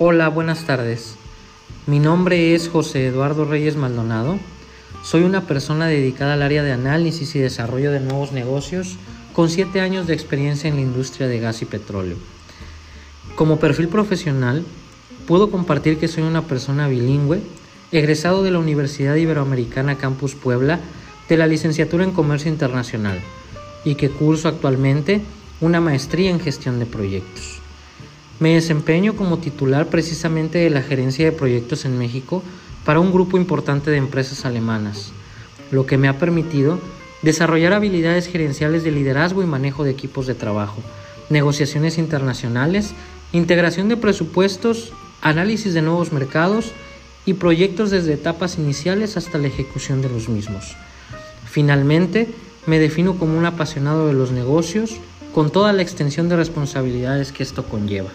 Hola, buenas tardes. Mi nombre es José Eduardo Reyes Maldonado. Soy una persona dedicada al área de análisis y desarrollo de nuevos negocios con siete años de experiencia en la industria de gas y petróleo. Como perfil profesional, puedo compartir que soy una persona bilingüe, egresado de la Universidad Iberoamericana Campus Puebla de la licenciatura en Comercio Internacional y que curso actualmente una maestría en gestión de proyectos. Me desempeño como titular precisamente de la gerencia de proyectos en México para un grupo importante de empresas alemanas, lo que me ha permitido desarrollar habilidades gerenciales de liderazgo y manejo de equipos de trabajo, negociaciones internacionales, integración de presupuestos, análisis de nuevos mercados y proyectos desde etapas iniciales hasta la ejecución de los mismos. Finalmente, me defino como un apasionado de los negocios con toda la extensión de responsabilidades que esto conlleva.